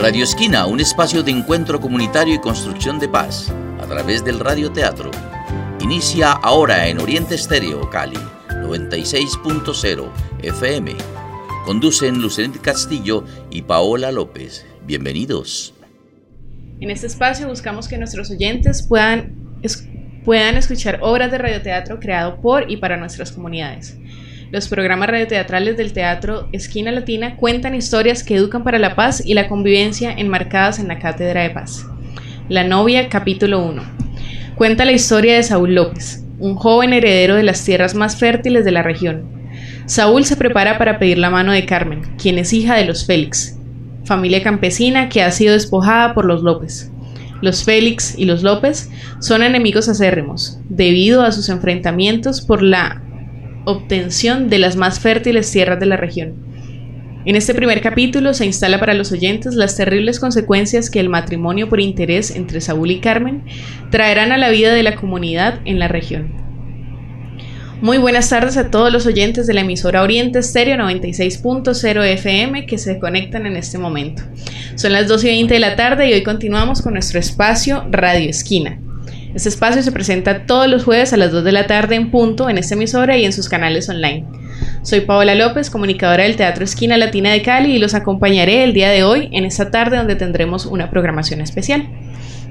Radio Esquina, un espacio de encuentro comunitario y construcción de paz a través del radioteatro. Inicia ahora en Oriente Estéreo, Cali, 96.0 FM. Conducen Lucelente Castillo y Paola López. Bienvenidos. En este espacio buscamos que nuestros oyentes puedan, puedan escuchar obras de radioteatro creado por y para nuestras comunidades. Los programas radioteatrales del Teatro Esquina Latina cuentan historias que educan para la paz y la convivencia enmarcadas en la Cátedra de Paz. La novia, capítulo 1. Cuenta la historia de Saúl López, un joven heredero de las tierras más fértiles de la región. Saúl se prepara para pedir la mano de Carmen, quien es hija de los Félix, familia campesina que ha sido despojada por los López. Los Félix y los López son enemigos acérrimos, debido a sus enfrentamientos por la obtención de las más fértiles tierras de la región. En este primer capítulo se instala para los oyentes las terribles consecuencias que el matrimonio por interés entre Saúl y Carmen traerán a la vida de la comunidad en la región. Muy buenas tardes a todos los oyentes de la emisora Oriente Estéreo 96.0 FM que se conectan en este momento. Son las 12 y 20 de la tarde y hoy continuamos con nuestro espacio Radio Esquina. Este espacio se presenta todos los jueves a las 2 de la tarde en punto en esta emisora y en sus canales online. Soy Paola López, comunicadora del Teatro Esquina Latina de Cali y los acompañaré el día de hoy en esta tarde donde tendremos una programación especial.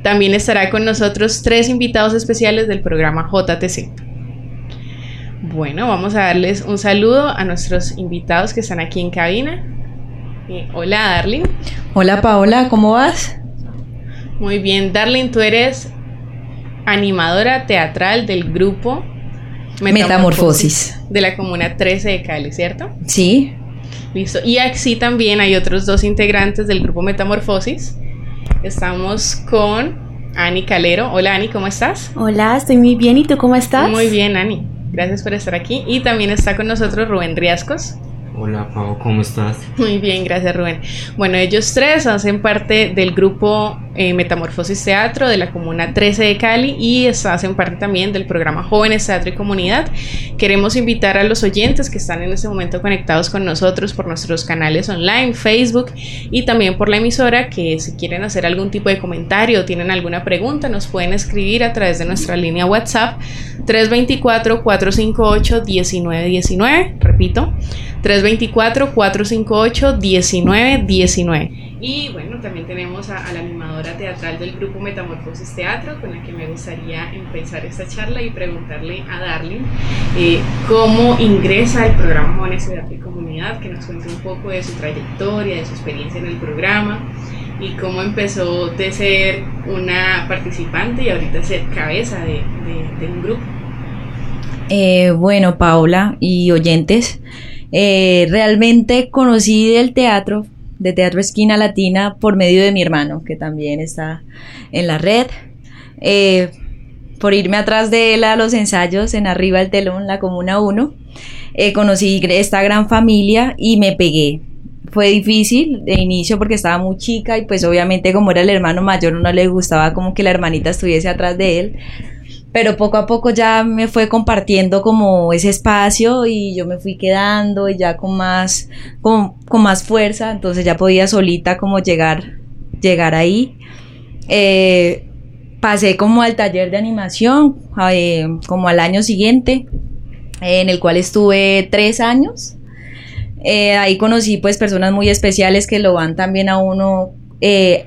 También estará con nosotros tres invitados especiales del programa JTC. Bueno, vamos a darles un saludo a nuestros invitados que están aquí en cabina. Eh, hola, Darling. Hola, Paola, ¿cómo vas? Muy bien, Darling, tú eres animadora teatral del grupo Metamorfosis, de la Comuna 13 de Cali, ¿cierto? Sí. Listo. Y así también hay otros dos integrantes del grupo Metamorfosis. Estamos con Ani Calero. Hola Ani, ¿cómo estás? Hola, estoy muy bien. ¿Y tú cómo estás? Muy bien, Ani. Gracias por estar aquí. Y también está con nosotros Rubén Riascos. Hola Pau, ¿cómo estás? Muy bien, gracias Rubén. Bueno, ellos tres hacen parte del grupo eh, Metamorfosis Teatro de la Comuna 13 de Cali y hacen parte también del programa Jóvenes Teatro y Comunidad. Queremos invitar a los oyentes que están en este momento conectados con nosotros por nuestros canales online, Facebook y también por la emisora que si quieren hacer algún tipo de comentario o tienen alguna pregunta nos pueden escribir a través de nuestra línea WhatsApp 324-458-1919. Repito, 324-458-1919. Y bueno, también tenemos a, la animadora teatral del grupo Metamorfosis Teatro, con la que me gustaría empezar esta charla y preguntarle a Darling eh, cómo ingresa al programa Jóvenes Teatro y Comunidad, que nos cuente un poco de su trayectoria, de su experiencia en el programa y cómo empezó de ser una participante y ahorita ser cabeza de, un grupo. Eh, bueno, Paula y oyentes, eh, realmente conocí del teatro, de Teatro Esquina Latina, por medio de mi hermano, que también está en la red. Eh, por irme atrás de él a los ensayos en Arriba el Telón, la Comuna 1, eh, conocí esta gran familia y me pegué. Fue difícil de inicio porque estaba muy chica y pues obviamente como era el hermano mayor no le gustaba como que la hermanita estuviese atrás de él pero poco a poco ya me fue compartiendo como ese espacio y yo me fui quedando y ya con más, con, más fuerza, entonces ya podía solita como llegar, llegar ahí. Eh, pasé como al taller de animación, eh, como al año siguiente, en el cual estuve tres años. Eh, ahí conocí pues personas muy especiales que lo van también a uno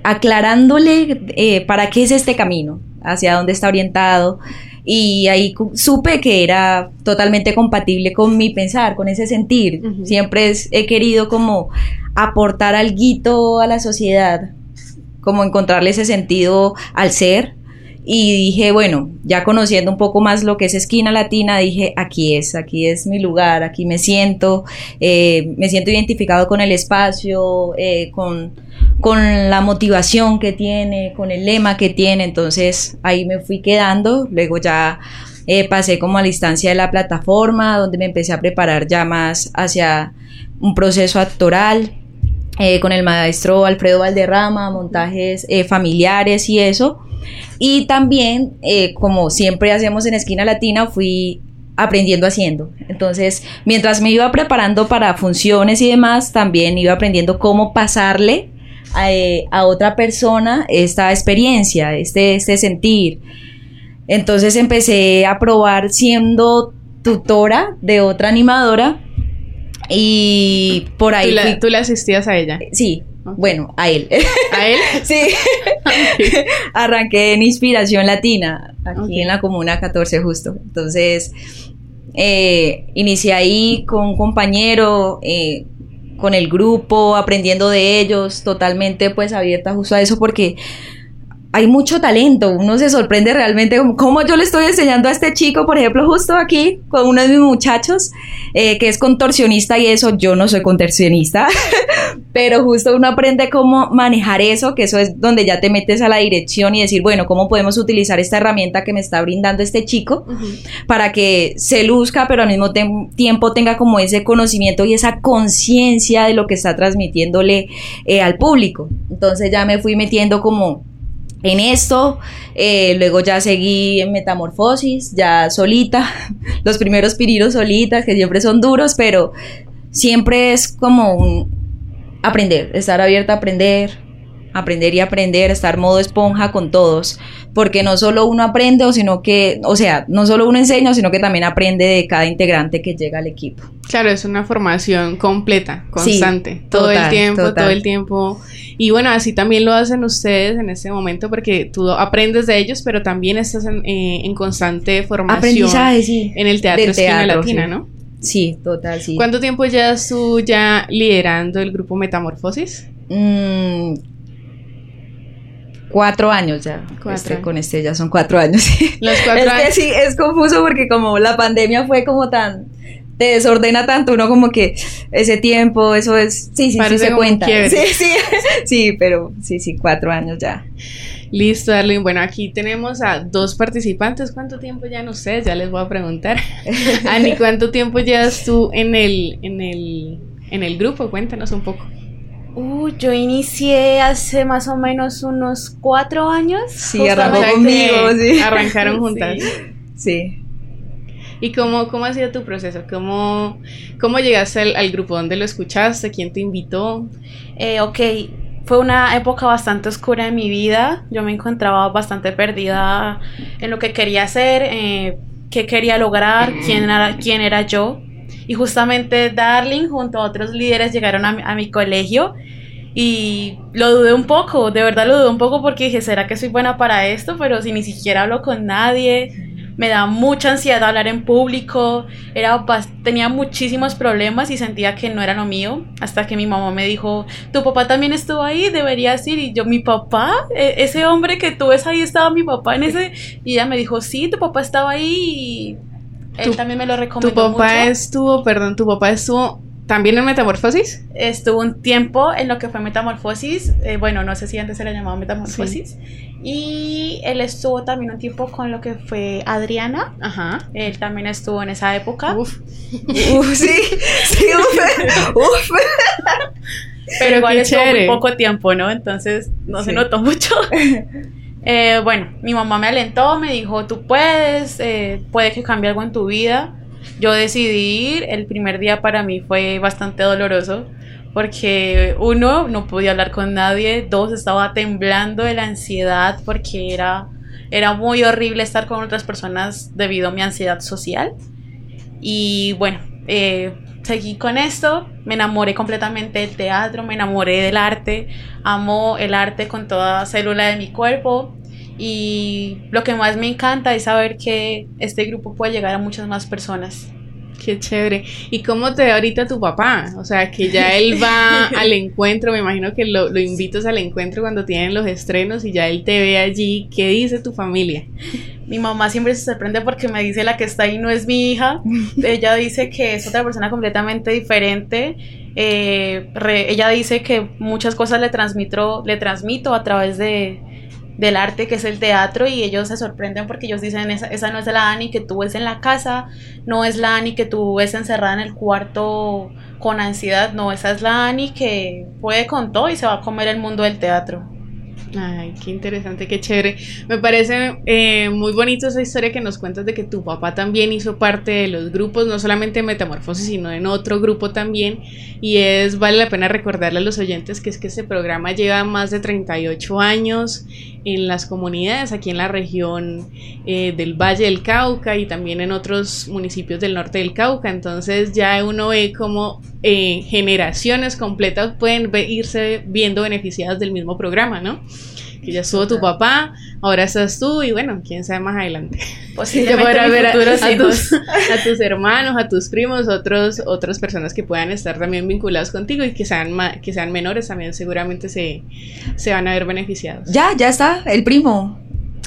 aclarándole para qué es este camino hacia dónde está orientado. Y ahí supe que era totalmente compatible con mi pensar, con ese sentir. Siempre he querido como aportar algo a la sociedad, como encontrarle ese sentido al ser, y dije, bueno, ya conociendo un poco más lo que es esquina latina, dije, aquí es, aquí es mi lugar, aquí me siento, eh, me siento identificado con el espacio, eh, con, con la motivación que tiene, con el lema que tiene, entonces ahí me fui quedando, luego ya eh, pasé como a la instancia de la plataforma, donde me empecé a preparar ya más hacia un proceso actoral, con el maestro Alfredo Valderrama, montajes familiares y eso. Y también, eh, como siempre hacemos en Esquina Latina, fui aprendiendo haciendo. Entonces, mientras me iba preparando para funciones y demás, también iba aprendiendo cómo pasarle eh, a, otra persona esta experiencia, este, este sentir. Entonces empecé a probar siendo tutora de otra animadora y por ahí... ¿Tú, le asistías a ella? Sí, bueno, a él. ¿A él? sí. Arranqué en Inspiración Latina, aquí en la Comuna 14 justo. Entonces, eh, inicié ahí con un compañero, eh, con el grupo, aprendiendo de ellos, totalmente pues abierta justo a eso porque hay mucho talento, uno se sorprende realmente como, yo le estoy enseñando a este chico, por ejemplo, justo aquí con uno de mis muchachos, eh, que es contorsionista y eso, yo no soy contorsionista, pero justo uno aprende cómo manejar eso, que eso es donde ya te metes a la dirección y decir, bueno, ¿cómo podemos utilizar esta herramienta que me está brindando este chico para que se luzca, pero al mismo tiempo tenga como ese conocimiento y esa conciencia de lo que está transmitiéndole eh, al público? Entonces ya me fui metiendo como en esto. Eh, luego ya seguí en metamorfosis, ya solita. Los primeros piriros solitas, que siempre son duros, pero siempre es como un aprender, estar abierta a aprender, aprender y aprender, estar modo esponja con todos, porque no solo uno aprende, o sino que, o sea, no solo uno enseña, sino que también aprende de cada integrante que llega al equipo. Claro, es una formación completa, constante, todo el tiempo, todo el tiempo. Y bueno, así también lo hacen ustedes en este momento, porque tú aprendes de ellos, pero también estás en, eh, constante formación en el teatro, Esquina Latina, ¿no? Sí, total, sí. ¿Cuánto tiempo ya tú ya liderando el grupo Metamorfosis? Mm, cuatro años ya. Este, con este ya son cuatro años. Los cuatro es que sí, es confuso porque como la pandemia fue como tan te desordena tanto uno como que ese tiempo, eso es, sí, sí, sí se cuenta. Sí, sí, sí, pero sí, sí, cuatro años ya. Listo, Darlene. Bueno, aquí tenemos a dos participantes. ¿Cuánto tiempo ya no sé? Ya les voy a preguntar. Ani, ¿cuánto tiempo llevas tú en el, en el, en el grupo? Cuéntanos un poco. Uh, yo inicié hace más o menos unos cuatro años. Sí, arrancó conmigo, sí. Arrancaron juntas. Sí. ¿Y cómo, cómo ha sido tu proceso? ¿Cómo, cómo llegaste al, grupo? ¿Dónde lo escuchaste? ¿Quién te invitó? Eh, ok, fue una época bastante oscura en mi vida. Yo me encontraba bastante perdida en lo que quería hacer, eh, qué quería lograr, quién era, quién era yo. Y justamente Darling junto a otros líderes llegaron a mi, colegio y lo dudé un poco, de verdad lo dudé un poco porque dije, ¿será que soy buena para esto? Pero si ni siquiera hablo con nadie, me da mucha ansiedad hablar en público, era, tenía muchísimos problemas y sentía que no era lo mío, hasta que mi mamá me dijo, tu papá también estuvo ahí, deberías ir, y yo, mi papá, e, ese hombre que tú ves ahí estaba mi papá en ese, y ella me dijo, sí, tu papá estaba ahí y él también me lo recomendó. Tu papá estuvo, perdón, tu papá estuvo también en Metamorfosis. Estuvo un tiempo en lo que fue Metamorfosis. Eh, bueno, no sé si antes se le llamaba Metamorfosis. Y él estuvo también un tiempo con lo que fue Adriana. Ajá. Él también estuvo en esa época. Uf. uf, sí. Sí, uf. uf. Pero igual estuvo muy poco tiempo, ¿no? Entonces no se notó mucho. Eh, bueno, mi mamá me alentó, me dijo, tú puedes, eh, puede que cambie algo en tu vida. Yo decidí ir, el primer día para mí fue bastante doloroso porque uno, no podía hablar con nadie, dos, estaba temblando de la ansiedad porque era, era muy horrible estar con otras personas debido a mi ansiedad social. Y bueno, eh, seguí con esto, me enamoré completamente del teatro, me enamoré del arte, amo el arte con toda célula de mi cuerpo y lo que más me encanta es saber que este grupo puede llegar a muchas más personas. Qué chévere. ¿Y cómo te ve ahorita tu papá? O sea, que ya él va al encuentro, me imagino que lo, lo, invitas al encuentro cuando tienen los estrenos y ya él te ve allí. ¿Qué dice tu familia? Mi mamá siempre se sorprende porque me dice la que está ahí no es mi hija. ella dice que es otra persona completamente diferente. Eh, ella dice que muchas cosas le transmito, le transmito a través de, del arte que es el teatro y ellos se sorprenden porque ellos dicen esa, esa no es la Ani que tú ves en la casa, no es la Ani que tú ves encerrada en el cuarto con ansiedad, no, esa es la Ani que puede con todo y se va a comer el mundo del teatro. Ay, qué interesante, qué chévere. Me parece eh, muy bonito esa historia que nos cuentas de que tu papá también hizo parte de los grupos, no solamente en Metamorfosis, sino en otro grupo también. Y es, vale la pena recordarle a los oyentes que es que este programa lleva más de 38 años en las comunidades, aquí en la región eh, del Valle del Cauca y también en otros municipios del norte del Cauca. Entonces ya uno ve cómo eh, generaciones completas pueden irse viendo beneficiadas del mismo programa, ¿no? Que ya estuvo tu papá, ahora estás tú y bueno, quién sabe más adelante. Posiblemente ver a, tus, a, tus, hermanos, a tus primos, otros, otras personas que puedan estar también vinculados contigo y que sean, que sean menores también seguramente se, se van a ver beneficiados. Ya, ya está, el primo.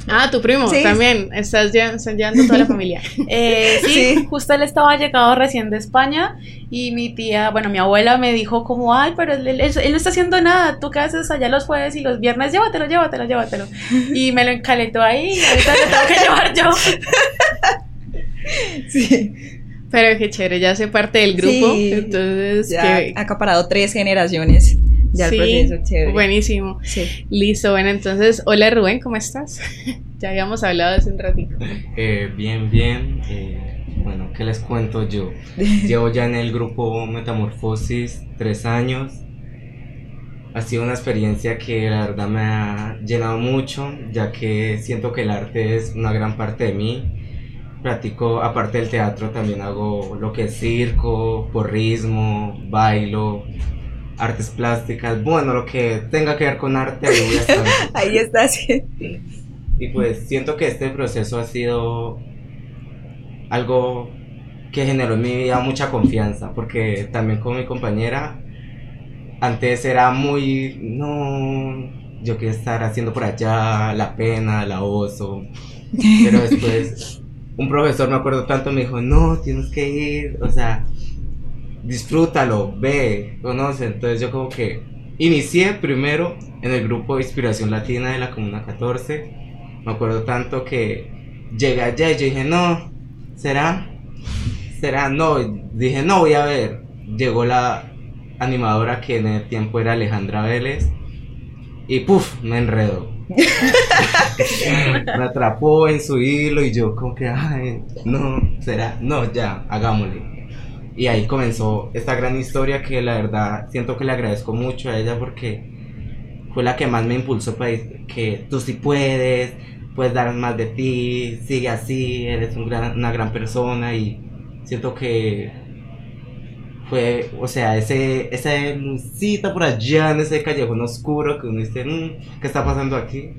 Ah, tu primo también. Estás, llevando toda la familia. Eh, sí, justo él estaba llegado recién de España y mi tía, bueno, mi abuela me dijo como, ay, pero él, él, no está haciendo nada. Tú qué haces allá los jueves y los viernes, llévatelo, llévatelo, llévatelo. Y me lo encalentó ahí y ahorita le tengo que llevar yo. Sí. Pero qué chévere, ya hace parte del grupo. entonces, ya ha acaparado tres generaciones. Ya sí, Buenísimo. Sí. Listo, bueno, entonces, hola Rubén, ¿cómo estás? ya habíamos hablado hace un ratito. Eh, bien, bien. Eh, bueno, ¿qué les cuento yo? Llevo ya en el grupo Metamorfosis tres años. Ha sido una experiencia que la verdad me ha llenado mucho, ya que siento que el arte es una gran parte de mí. Practico, aparte del teatro, también hago lo que es circo, porrismo, bailo, artes plásticas, bueno, lo que tenga que ver con arte, ahí voy a estar. ahí está, sí. Y pues siento que este proceso ha sido algo que generó en mi vida mucha confianza, porque también con mi compañera, antes era muy, no, yo quiero estar haciendo por allá, la pena, la oso, pero después un profesor, me acuerdo tanto, me dijo, no, tienes que ir, o sea, disfrútalo, ve, conoce. Entonces yo como que inicié primero en el grupo de Inspiración Latina de la Comuna 14. Me acuerdo tanto que llegué allá y yo dije, no, ¿será? ¿Será? No, dije, no, voy a ver. Llegó la animadora que en el tiempo era Alejandra Vélez y puff, me enredó. me atrapó en su hilo y yo como que, ay, no, será, no, ya, hagámosle. Y ahí comenzó esta gran historia que la verdad siento que le agradezco mucho a ella porque fue la que más me impulsó para que tú sí puedes, puedes dar más de ti, sigue así, eres un gran, una gran persona y siento que fue, o sea, ese, esa lucita por allá en ese callejón oscuro que uno dice, mm, ¿qué está pasando aquí?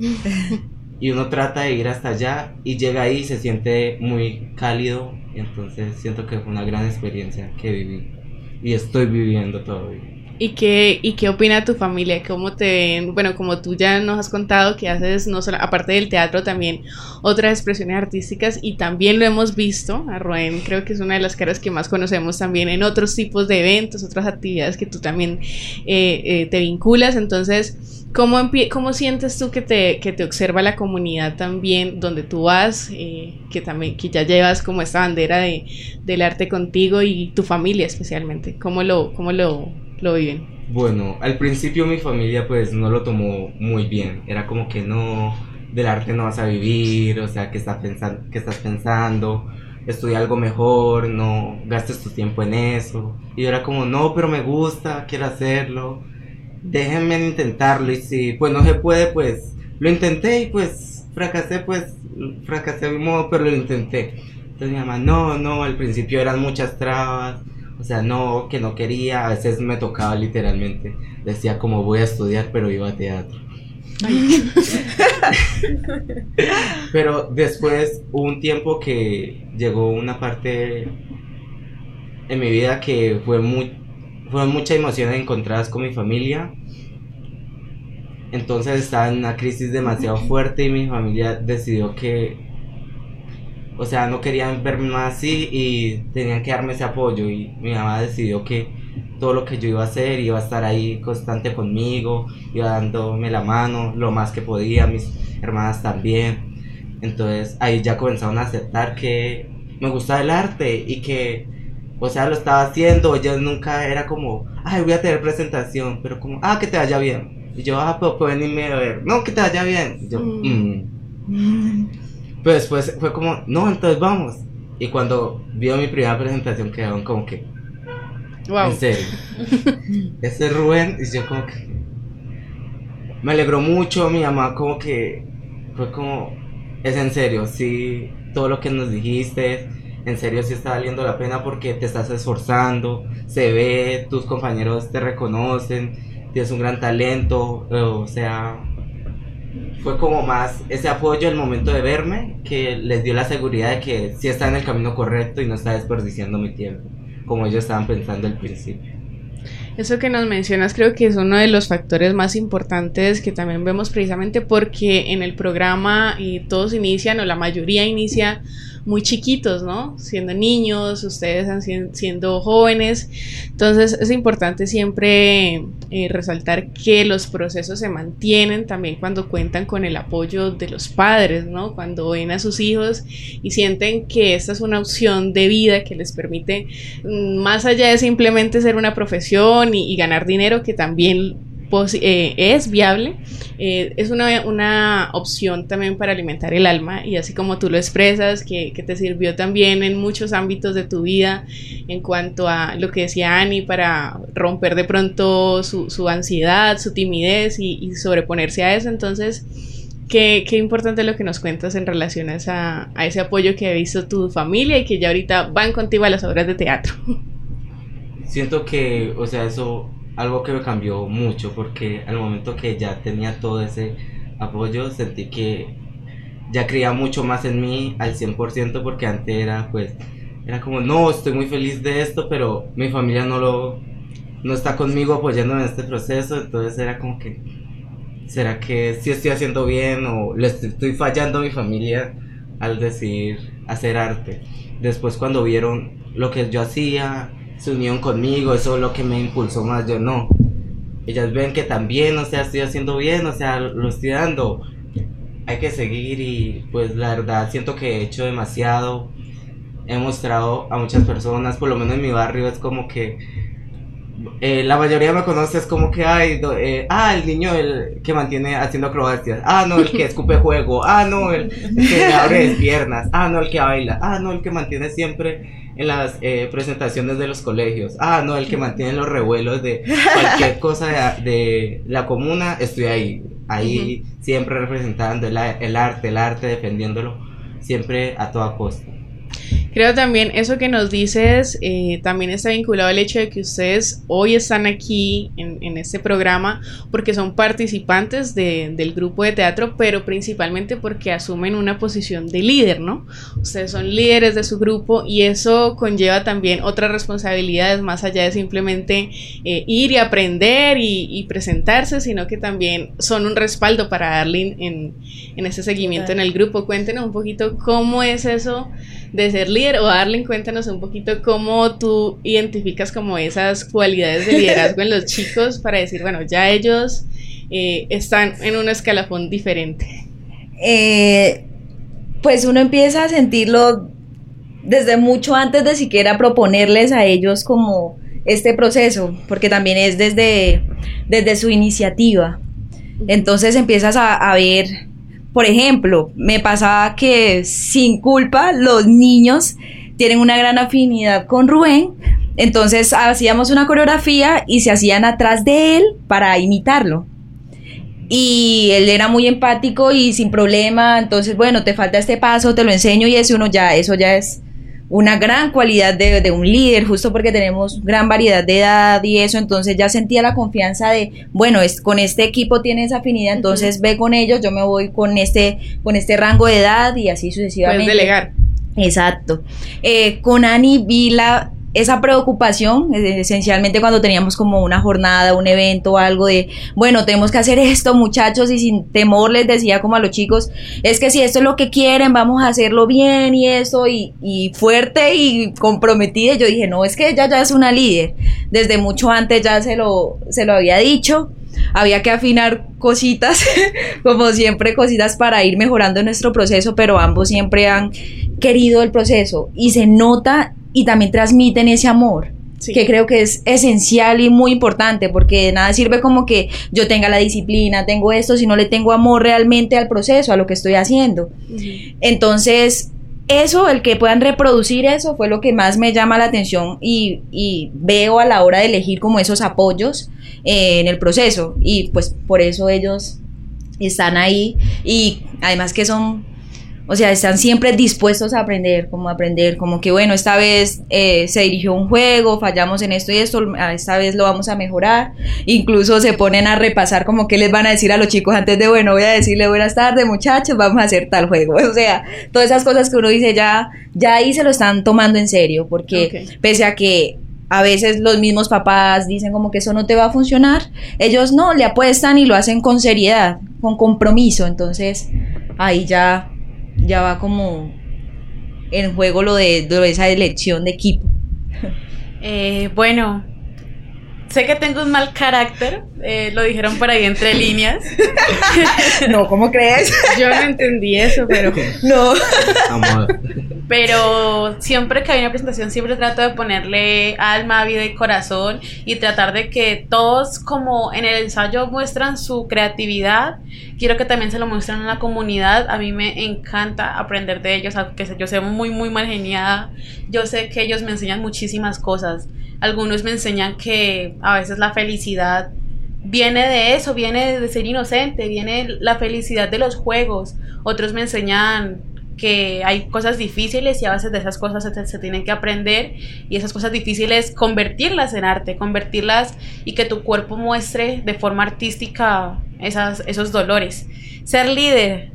y uno trata de ir hasta allá y llega ahí y se siente muy cálido entonces siento que fue una gran experiencia que viví y estoy viviendo todavía. ¿Y qué, ¿Y qué opina tu familia? ¿Cómo te Bueno, como tú ya nos has contado que haces, no solo, aparte del teatro, también otras expresiones artísticas y también lo hemos visto, a Rubén creo que es una de las caras que más conocemos también en otros tipos de eventos, otras actividades que tú también eh, eh, te vinculas. Entonces, ¿Cómo, ¿Cómo sientes tú que te, que te observa la comunidad también donde tú vas, eh, que, también, que ya llevas como esta bandera de, del arte contigo y tu familia especialmente? ¿Cómo lo, cómo lo, lo viven? Bueno, al principio mi familia pues no lo tomó muy bien, era como que no, del arte no vas a vivir, o sea, ¿qué estás pensando? Qué estás pensando? Estudia algo mejor, no gastes tu tiempo en eso. Y yo era como, no, pero me gusta, quiero hacerlo déjenme intentarlo y si pues no se puede, pues lo intenté y pues fracasé, pues fracasé de mi modo, pero lo intenté. Entonces mi mamá, no, no, al principio eran muchas trabas, o sea, no, que no quería, a veces me tocaba literalmente, decía como voy a estudiar, pero iba a teatro. pero después hubo un tiempo que llegó una parte en mi vida que fue muy fueron muchas emociones encontradas con mi familia. Entonces estaba en una crisis demasiado fuerte y mi familia decidió que, o sea, no querían verme más así y tenían que darme ese apoyo. Y mi mamá decidió que todo lo que yo iba a hacer iba a estar ahí constante conmigo, iba dándome la mano lo más que podía, mis hermanas también. Entonces ahí ya comenzaron a aceptar que me gustaba el arte y que o sea, lo estaba haciendo, yo nunca era como, ay, voy a tener presentación, pero como, ah, que te vaya bien. Y yo, ah, pues pueden irme a ver. No, que te vaya bien. Y yo, mm. Mm. Pero después fue como, no, entonces vamos. Y cuando vio mi primera presentación quedaron como que, wow. en serio. Ese es Rubén, y yo como que, me alegró mucho, mi mamá como que, fue como, es en serio, sí, todo lo que nos dijiste, en serio sí está valiendo la pena porque te estás esforzando, se ve, tus compañeros te reconocen, tienes un gran talento, o sea, fue como más ese apoyo al momento de verme que les dio la seguridad de que sí está en el camino correcto y no está desperdiciando mi tiempo, como ellos estaban pensando al principio. Eso que nos mencionas creo que es uno de los factores más importantes que también vemos precisamente porque en el programa y todos inician o la mayoría inicia muy chiquitos, ¿no? Siendo niños, ustedes siendo jóvenes. Entonces es importante siempre eh, resaltar que los procesos se mantienen también cuando cuentan con el apoyo de los padres, ¿no? Cuando ven a sus hijos y sienten que esta es una opción de vida que les permite, mm, más allá de simplemente ser una profesión y ganar dinero, que también eh, es viable, eh, es una, una, opción también para alimentar el alma y así como tú lo expresas, que, que, te sirvió también en muchos ámbitos de tu vida en cuanto a lo que decía Ani, para romper de pronto su, su ansiedad, su timidez y, sobreponerse a eso. Entonces, Qué, qué, importante lo que nos cuentas en relación a, esa, a, ese apoyo que ha visto tu familia y que ya ahorita van contigo a las obras de teatro. Siento que, o sea, eso algo que me cambió mucho porque al momento que ya tenía todo ese apoyo sentí que ya creía mucho más en mí al 100% porque antes era pues era como no estoy muy feliz de esto pero mi familia no lo no está conmigo apoyándome en este proceso entonces era como que será que sí estoy haciendo bien o le estoy fallando a mi familia al decir hacer arte después cuando vieron lo que yo hacía se unión conmigo, eso es lo que me impulsó más, yo no. Ellas ven que también, o sea, estoy haciendo bien, o sea, lo estoy dando. Hay que seguir y pues la verdad siento que he hecho demasiado. He mostrado a muchas personas, por lo menos en mi barrio es como que eh, la mayoría me conoce es como que hay eh, ah el niño el que mantiene haciendo acrobacias ah no el que escupe juego ah no el, el que abre piernas ah no el que baila ah no el que mantiene siempre en las eh, presentaciones de los colegios. Ah, no, el que mantiene los revuelos de cualquier cosa de, la comuna, estoy ahí. Ahí siempre representando el, el arte, el arte, defendiéndolo siempre a toda costa. Creo también eso que nos dices eh, también está vinculado al hecho de que ustedes hoy están aquí en, este programa porque son participantes del grupo de teatro, pero principalmente porque asumen una posición de líder, ¿no? Ustedes son líderes de su grupo y eso conlleva también otras responsabilidades más allá de simplemente eh, ir y aprender y, presentarse, sino que también son un respaldo para Arlene en, en ese seguimiento en el grupo. Cuéntenos un poquito cómo es eso de ser líder o Arlen, cuéntanos un poquito cómo tú identificas como esas cualidades de liderazgo en los chicos para decir, bueno, ya ellos eh, están en un escalafón diferente. Eh, pues uno empieza a sentirlo desde mucho antes de siquiera proponerles a ellos como este proceso, porque también es desde, desde su iniciativa. Entonces empiezas a, a ver por ejemplo, me pasaba que sin culpa los niños tienen una gran afinidad con Rubén, entonces hacíamos una coreografía y se hacían atrás de él para imitarlo. Y él era muy empático y sin problema, entonces bueno, te falta este paso, te lo enseño y eso uno ya, eso ya es una gran cualidad de, un líder, justo porque tenemos gran variedad de edad y eso, entonces ya sentía la confianza de, bueno, es, con este equipo tienes afinidad, entonces ve con ellos, yo me voy con este, con este rango de edad y así sucesivamente. Puedes delegar. Exacto. Eh, con Ani vi la, esa preocupación, esencialmente cuando teníamos como una jornada, un evento algo de, bueno, tenemos que hacer esto, muchachos, y sin temor les decía como a los chicos, es que si esto es lo que quieren, vamos a hacerlo bien y eso, y, y fuerte y comprometida. yo dije, no, es que ella ya es una líder. Desde mucho antes ya se lo, se lo había dicho había que afinar cositas, como siempre, cositas para ir mejorando nuestro proceso, pero ambos siempre han querido el proceso y se nota y también transmiten ese amor. que creo que es esencial y muy importante, porque nada sirve como que yo tenga la disciplina, tengo esto, si no le tengo amor realmente al proceso, a lo que estoy haciendo. Entonces, eso, el que puedan reproducir eso, fue lo que más me llama la atención y, veo a la hora de elegir como esos apoyos eh, en el proceso. Y pues por eso ellos están ahí y además que son o sea, están siempre dispuestos a aprender, como aprender, como que bueno, esta vez eh, se dirigió un juego, fallamos en esto y esto, esta vez lo vamos a mejorar. Incluso se ponen a repasar como que les van a decir a los chicos antes de, bueno, voy a decirle buenas tardes muchachos, vamos a hacer tal juego. O sea, todas esas cosas que uno dice ya, ya ahí se lo están tomando en serio, porque pese a que a veces los mismos papás dicen como que eso no te va a funcionar, ellos no, le apuestan y lo hacen con seriedad, con compromiso, entonces ahí ya ya va como en juego lo de, esa elección de equipo. Eh, bueno, sé que tengo un mal carácter, eh, lo dijeron por ahí entre líneas. no, ¿cómo crees? Yo no entendí eso, pero... No. Pero siempre que hay una presentación, siempre trato de ponerle alma, vida y corazón y tratar de que todos, como en el ensayo, muestran su creatividad. Quiero que también se lo muestren a la comunidad. A mí me encanta aprender de ellos, aunque yo sea muy, muy mal geniada. Yo sé que ellos me enseñan muchísimas cosas. Algunos me enseñan que a veces la felicidad viene de eso, viene de ser inocente, viene la felicidad de los juegos. Otros me enseñan que hay cosas difíciles y a veces de esas cosas se, tienen que aprender y esas cosas difíciles convertirlas en arte, convertirlas y que tu cuerpo muestre de forma artística esas, esos dolores. Ser líder,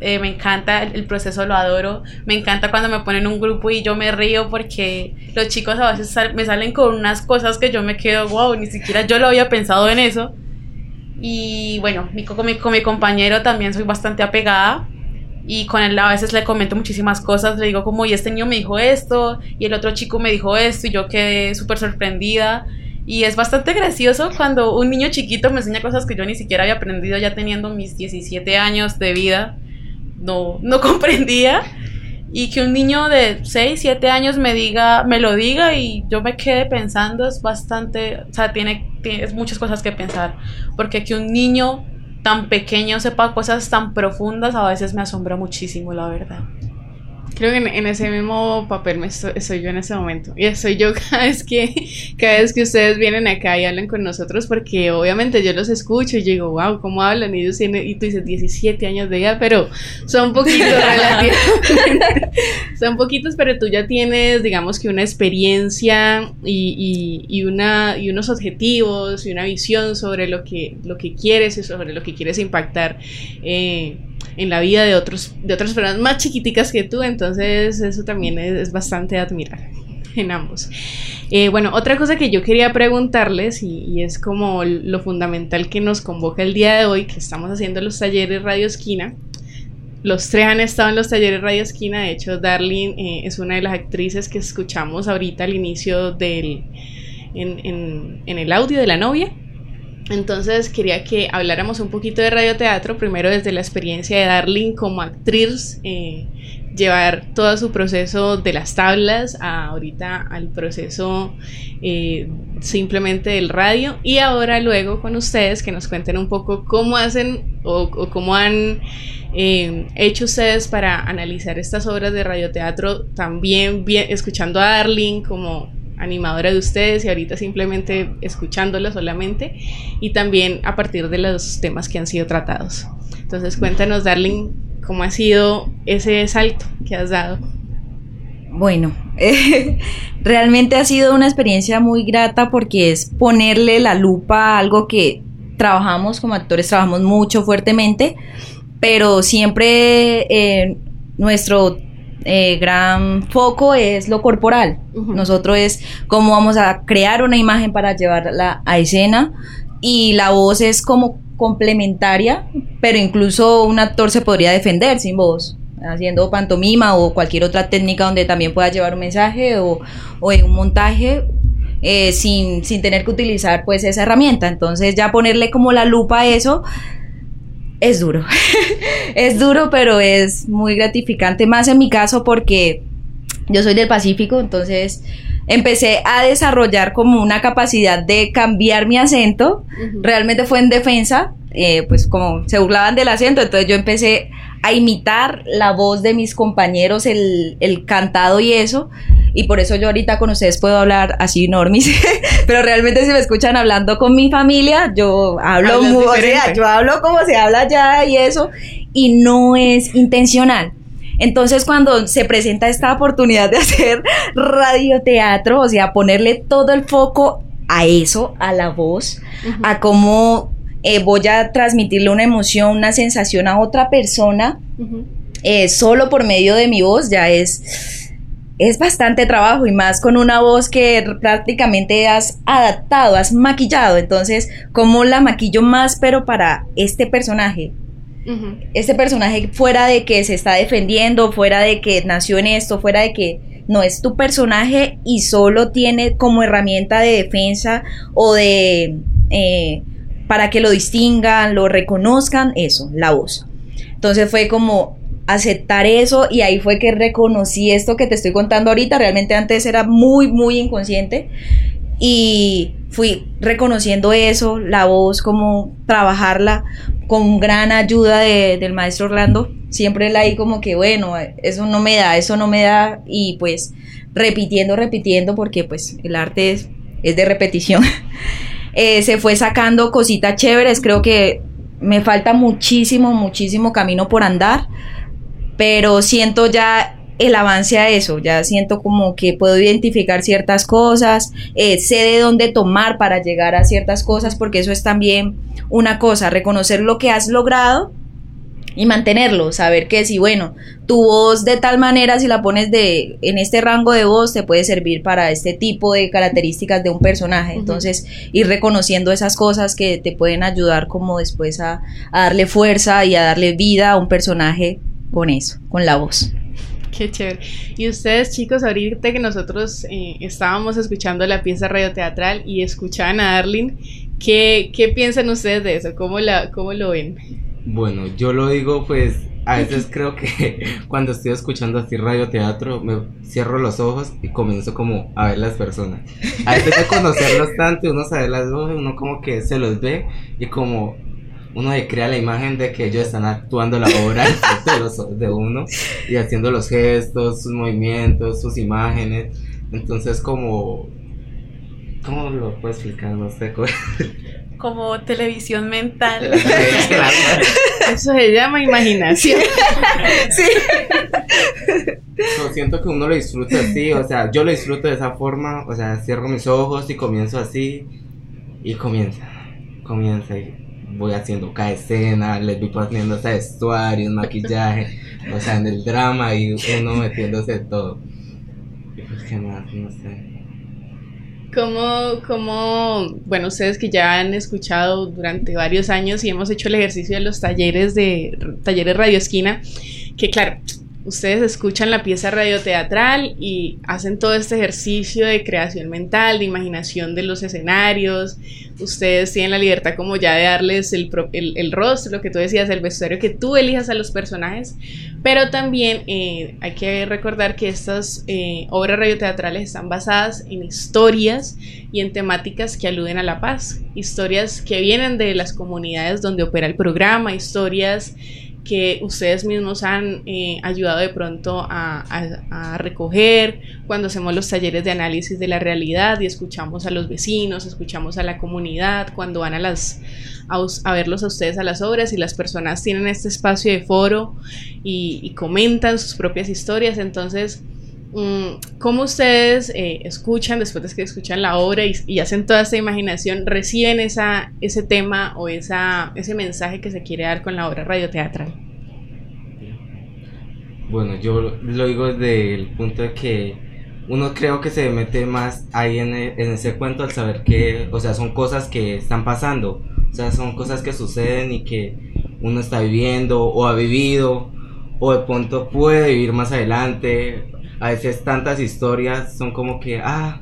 eh, me encanta el, proceso, lo adoro. Me encanta cuando me ponen un grupo y yo me río porque los chicos a veces me salen con unas cosas que yo me quedo, wow, ni siquiera yo lo había pensado en eso. Y bueno, con mi, con mi compañero también soy bastante apegada y con él a veces le comento muchísimas cosas, le digo como, y este niño me dijo esto, y el otro chico me dijo esto, y yo quedé súper sorprendida. Y es bastante gracioso cuando un niño chiquito me enseña cosas que yo ni siquiera había aprendido ya teniendo mis 17 años de vida. No, no comprendía. Y que un niño de 6, 7 años me diga, me lo diga y yo me quede pensando es bastante, o sea, tiene, tiene muchas cosas que pensar. Porque que un niño tan pequeño sepa cosas tan profundas, a veces me asombra muchísimo, la verdad. Creo que en, ese mismo papel me estoy, yo en ese momento. Y soy yo cada vez que cada vez que ustedes vienen acá y hablan con nosotros, porque obviamente yo los escucho y digo, wow, ¿cómo hablan? Y, y tú dices 17 años de edad, pero son poquitos relativamente. son poquitos, pero tú ya tienes, digamos que una experiencia y, y, una, y unos objetivos y una visión sobre lo que, lo que quieres y sobre lo que quieres impactar. Eh, en la vida de otros de otras personas más chiquiticas que tú, entonces eso también es, bastante admirar en ambos. Eh, bueno, otra cosa que yo quería preguntarles y, es como lo fundamental que nos convoca el día de hoy, que estamos haciendo los talleres Radio Esquina. Los tres han estado en los talleres Radio Esquina, de hecho Darlene eh, es una de las actrices que escuchamos ahorita al inicio del, en el audio de la novia. Entonces quería que habláramos un poquito de radioteatro, primero desde la experiencia de Darling como actriz, eh, llevar todo su proceso de las tablas a ahorita al proceso eh, simplemente del radio. Y ahora luego con ustedes que nos cuenten un poco cómo hacen o, cómo han eh, hecho ustedes para analizar estas obras de radioteatro también bien, escuchando a Darling como animadora de ustedes y ahorita simplemente escuchándola solamente y también a partir de los temas que han sido tratados. Entonces cuéntanos, Darling, cómo ha sido ese salto que has dado. Bueno, realmente ha sido una experiencia muy grata porque es ponerle la lupa a algo que trabajamos como actores, trabajamos mucho fuertemente, pero siempre eh, nuestro eh, gran foco es lo corporal. Nosotros es cómo vamos a crear una imagen para llevarla a escena y la voz es como complementaria, pero incluso un actor se podría defender sin voz haciendo pantomima o cualquier otra técnica donde también pueda llevar un mensaje o, en un montaje eh, sin, sin, tener que utilizar pues esa herramienta. Entonces ya ponerle como la lupa a eso es duro. es duro, pero es muy gratificante, más en mi caso porque yo soy del Pacífico, entonces empecé a desarrollar como una capacidad de cambiar mi acento. Realmente fue en defensa, eh, pues como se burlaban del acento, entonces yo empecé a imitar la voz de mis compañeros, el, el cantado y eso. Y por eso yo ahorita con ustedes puedo hablar así normis, pero realmente si me escuchan hablando con mi familia, yo hablo muy, o sea, yo hablo como se habla allá y eso, y no es intencional. Entonces, cuando se presenta esta oportunidad de hacer radioteatro, o sea, ponerle todo el foco a eso, a la voz, a cómo eh, voy a transmitirle una emoción, una sensación a otra persona, eh, solo por medio de mi voz, ya es, es bastante trabajo y más con una voz que prácticamente has adaptado, has maquillado. Entonces, ¿cómo la maquillo más, pero para este personaje? Este personaje fuera de que se está defendiendo, fuera de que nació en esto, fuera de que no es tu personaje y solo tiene como herramienta de defensa o de eh, para que lo distingan, lo reconozcan, eso, la voz. Entonces fue como aceptar eso y ahí fue que reconocí esto que te estoy contando ahorita, realmente antes era muy, muy inconsciente y fui reconociendo eso, la voz, como trabajarla con gran ayuda del maestro Orlando. Siempre la ahí como que, bueno, eso no me da, eso no me da y pues repitiendo, repitiendo porque pues el arte es, de repetición. Eh, se fue sacando cositas chéveres, creo que me falta muchísimo, muchísimo camino por andar, pero siento ya el avance a eso, ya siento como que puedo identificar ciertas cosas, eh, sé de dónde tomar para llegar a ciertas cosas, porque eso es también una cosa, reconocer lo que has logrado y mantenerlo, saber que si bueno, tu voz de tal manera si la pones de en este rango de voz te puede servir para este tipo de características de un personaje, entonces ir reconociendo esas cosas que te pueden ayudar como después a darle fuerza y a darle vida a un personaje con eso, con la voz. Qué chévere. Y ustedes, chicos, ahorita que nosotros eh, estábamos escuchando la pieza radioteatral y escuchaban a Arlene, ¿qué, ¿qué, piensan ustedes de eso? ¿Cómo, la, ¿Cómo lo ven? Bueno, yo lo digo, pues, a veces creo que cuando estoy escuchando así radioteatro, me cierro los ojos y comienzo como a ver las personas. A veces de conocerlos tanto, uno sabe las voces, uno como que se los ve y como uno se crea la imagen de que ellos están actuando la obra de, los, de uno y haciendo los gestos, sus movimientos, sus imágenes. Entonces como... ¿Cómo lo puedo explicar? No sé. Como televisión mental. Eso se llama imaginación. sí. siento que uno lo disfruta así, o sea, yo lo disfruto de esa forma, o sea, cierro mis ojos y comienzo así y comienza, comienza y voy haciendo cada escena, les voy poniendo ese vestuario, maquillaje, o sea, en el drama y uno metiéndose todo. Y pues qué más, no sé. ¿Cómo, cómo, bueno, ustedes que ya han escuchado durante varios años y hemos hecho el ejercicio de los talleres de talleres Radio Esquina, que claro, ustedes escuchan la pieza radioteatral y hacen todo este ejercicio de creación mental, de imaginación de los escenarios, ustedes tienen la libertad como ya de darles el, el, rostro, lo que tú decías, el vestuario que tú elijas a los personajes, pero también eh, hay que recordar que estas eh, obras radioteatrales están basadas en historias y en temáticas que aluden a la paz, historias que vienen de las comunidades donde opera el programa, historias que ustedes mismos han eh, ayudado de pronto a, recoger cuando hacemos los talleres de análisis de la realidad y escuchamos a los vecinos, escuchamos a la comunidad, cuando van a, las, a, verlos a ustedes a las obras y las personas tienen este espacio de foro y, comentan sus propias historias. Entonces, ¿cómo ustedes eh, escuchan, después de que escuchan la obra y, y, hacen toda esta imaginación, reciben esa, ese tema o esa, ese mensaje que se quiere dar con la obra radioteatral? Bueno, yo lo digo desde el punto de que uno creo que se mete más ahí en, e, en, ese cuento al saber que, o sea, son cosas que están pasando, o sea, son cosas que suceden y que uno está viviendo o ha vivido o de pronto puede vivir más adelante. A veces tantas historias son como que, ah,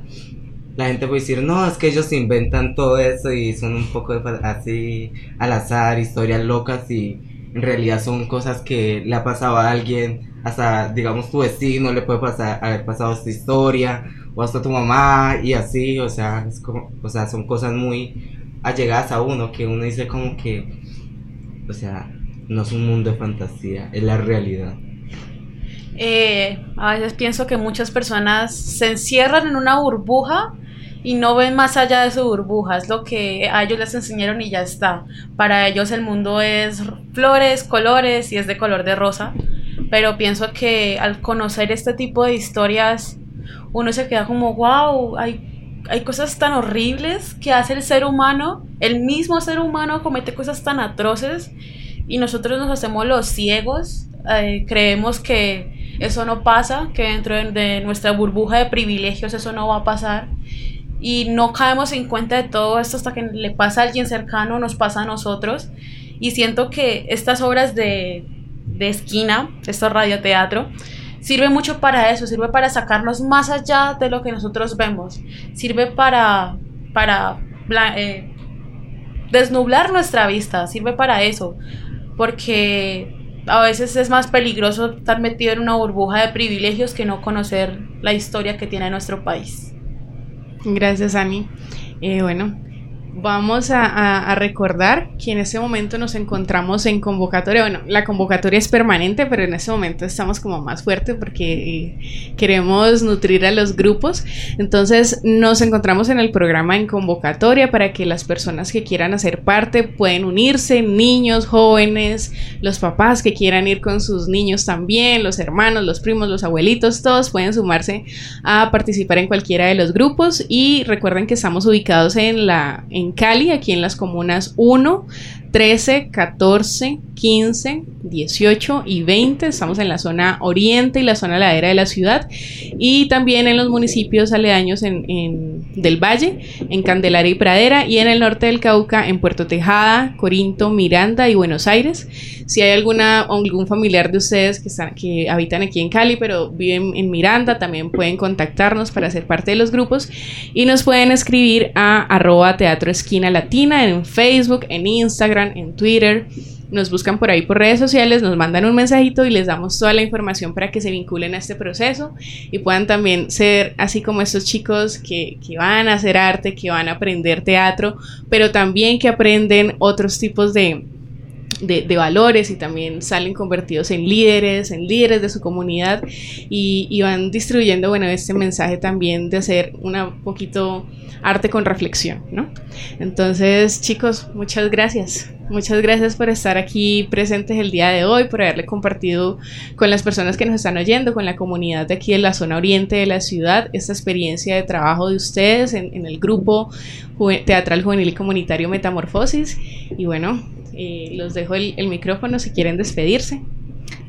la gente puede decir, no, es que ellos inventan todo eso y son un poco así al azar, historias locas y en realidad son cosas que le ha pasado a alguien hasta, digamos, tu vecino le puede pasar, haber pasado esta historia, o hasta tu mamá y así, o sea, es como, o sea, son cosas muy allegadas a uno que uno dice como que, o sea, no es un mundo de fantasía, es la realidad. Eh, a veces pienso que muchas personas se encierran en una burbuja y no ven más allá de su burbuja, es lo que a ellos les enseñaron y ya está. Para ellos el mundo es flores, colores y es de color de rosa, pero pienso que al conocer este tipo de historias uno se queda como, wow, hay, hay cosas tan horribles que hace el ser humano, el mismo ser humano comete cosas tan atroces y nosotros nos hacemos los ciegos, eh, creemos que eso no pasa, que dentro de nuestra burbuja de privilegios eso no va a pasar. Y no caemos en cuenta de todo esto hasta que le pasa a alguien cercano, nos pasa a nosotros. Y siento que estas obras de, de esquina, esto radioteatro, sirve mucho para eso, sirve para sacarnos más allá de lo que nosotros vemos, sirve para, para eh, desnublar nuestra vista, sirve para eso, porque a veces es más peligroso estar metido en una burbuja de privilegios que no conocer la historia que tiene nuestro país. Gracias, Ani. Eh, bueno, vamos a, recordar que en este momento nos encontramos en convocatoria. Bueno, la convocatoria es permanente, pero en este momento estamos como más fuerte porque eh, queremos nutrir a los grupos. Entonces nos encontramos en el programa en convocatoria para que las personas que quieran hacer parte pueden unirse, niños, jóvenes, los papás que quieran ir con sus niños también, los hermanos, los primos, los abuelitos, todos pueden sumarse a participar en cualquiera de los grupos y recuerden que estamos ubicados en la Cali, aquí en las comunas 1, 13, 14, 15, 18 y 20. Estamos en la zona oriente y la zona ladera de la ciudad y también en los municipios aledaños en, del Valle, en Candelaria y Pradera y en el norte del Cauca, en Puerto Tejada, Corinto, Miranda y Buenos Aires. Si hay alguna algún familiar de ustedes que, están, que habitan aquí en Cali pero viven en Miranda, también pueden contactarnos para ser parte de los grupos. Y nos pueden escribir a arroba teatro esquina latina en Facebook, en Instagram, en Twitter, nos buscan por ahí por redes sociales, nos mandan un mensajito y les damos toda la información para que se vinculen a este proceso y puedan también ser así como estos chicos que, van a hacer arte, que van a aprender teatro, pero también que aprenden otros tipos de, de, valores y también salen convertidos en líderes, en líderes de su comunidad y, y, van distribuyendo, bueno, este mensaje también de hacer una poquito arte con reflexión, ¿no? Entonces, chicos, muchas gracias. Muchas gracias por estar aquí presentes el día de hoy, por haberle compartido con las personas que nos están oyendo, con la comunidad de aquí en la zona oriente de la ciudad, esta experiencia de trabajo de ustedes en, el grupo teatral juvenil y comunitario Metamorfosis. Y bueno, eh, los dejo el, micrófono si quieren despedirse.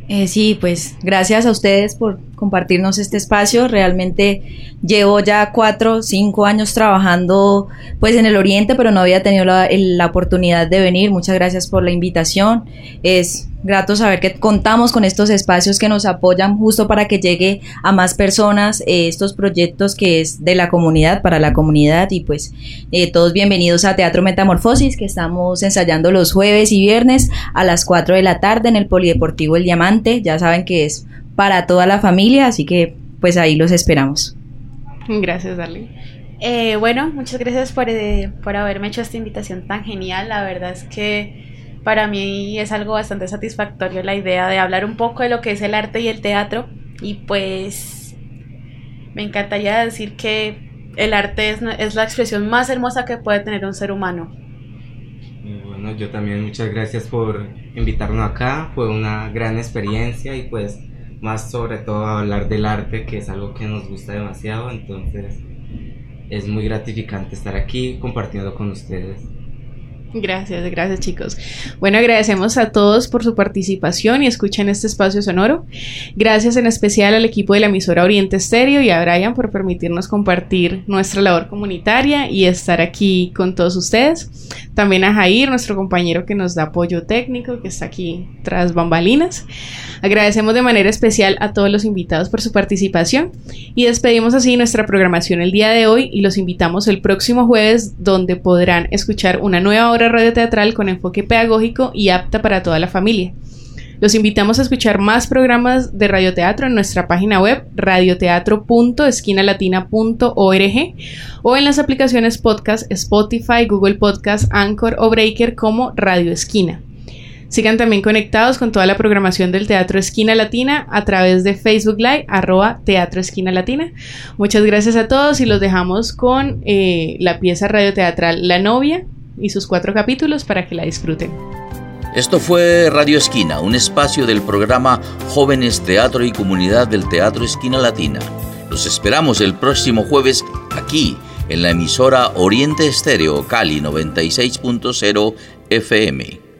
Eh, sí, pues gracias a ustedes por compartirnos este espacio. Realmente llevo ya cuatro, cinco años trabajando pues en el Oriente, pero no había tenido la, la oportunidad de venir. Muchas gracias por la invitación. Es grato saber que contamos con estos espacios que nos apoyan justo para que llegue a más personas eh, estos proyectos que es de la comunidad, para la comunidad y pues eh, todos bienvenidos a Teatro Metamorfosis que estamos ensayando los jueves y viernes a las 4 de la tarde en el Polideportivo El Diamante, ya saben que es para toda la familia, así que pues ahí los esperamos. Gracias, Darlene. Eh, bueno, muchas gracias por, por haberme hecho esta invitación tan genial. La verdad es que para mí es algo bastante satisfactorio la idea de hablar un poco de lo que es el arte y el teatro y pues me encantaría decir que el arte es, es la expresión más hermosa que puede tener un ser humano. Bueno, yo también muchas gracias por invitarnos acá, fue una gran experiencia y pues más sobre todo hablar del arte que es algo que nos gusta demasiado, entonces es muy gratificante estar aquí compartiendo con ustedes. Gracias, gracias chicos. Bueno, agradecemos a todos por su participación y escucha en este espacio sonoro. Gracias en especial al equipo de la emisora Oriente Estéreo y a Brian por permitirnos compartir nuestra labor comunitaria y estar aquí con todos ustedes. También a Jair, nuestro compañero que nos da apoyo técnico, que está aquí tras bambalinas. Agradecemos de manera especial a todos los invitados por su participación y despedimos así nuestra programación el día de hoy y los invitamos el próximo jueves donde podrán escuchar una nueva hora radio teatral con enfoque pedagógico y apta para toda la familia. Los invitamos a escuchar más programas de radioteatro en nuestra página web radioteatro.esquinalatina.org o en las aplicaciones podcast Spotify, Google Podcast, Anchor o Breaker como Radio Esquina. Sigan también conectados con toda la programación del Teatro Esquina Latina a través de Facebook Live, arroba Teatro Esquina Latina. Muchas gracias a todos y los dejamos con eh, la pieza radioteatral La Novia y sus cuatro capítulos para que la disfruten. Esto fue Radio Esquina, un espacio del programa Jóvenes Teatro y Comunidad del Teatro Esquina Latina. Los esperamos el próximo jueves aquí en la emisora Oriente Estéreo Cali 96.0 FM.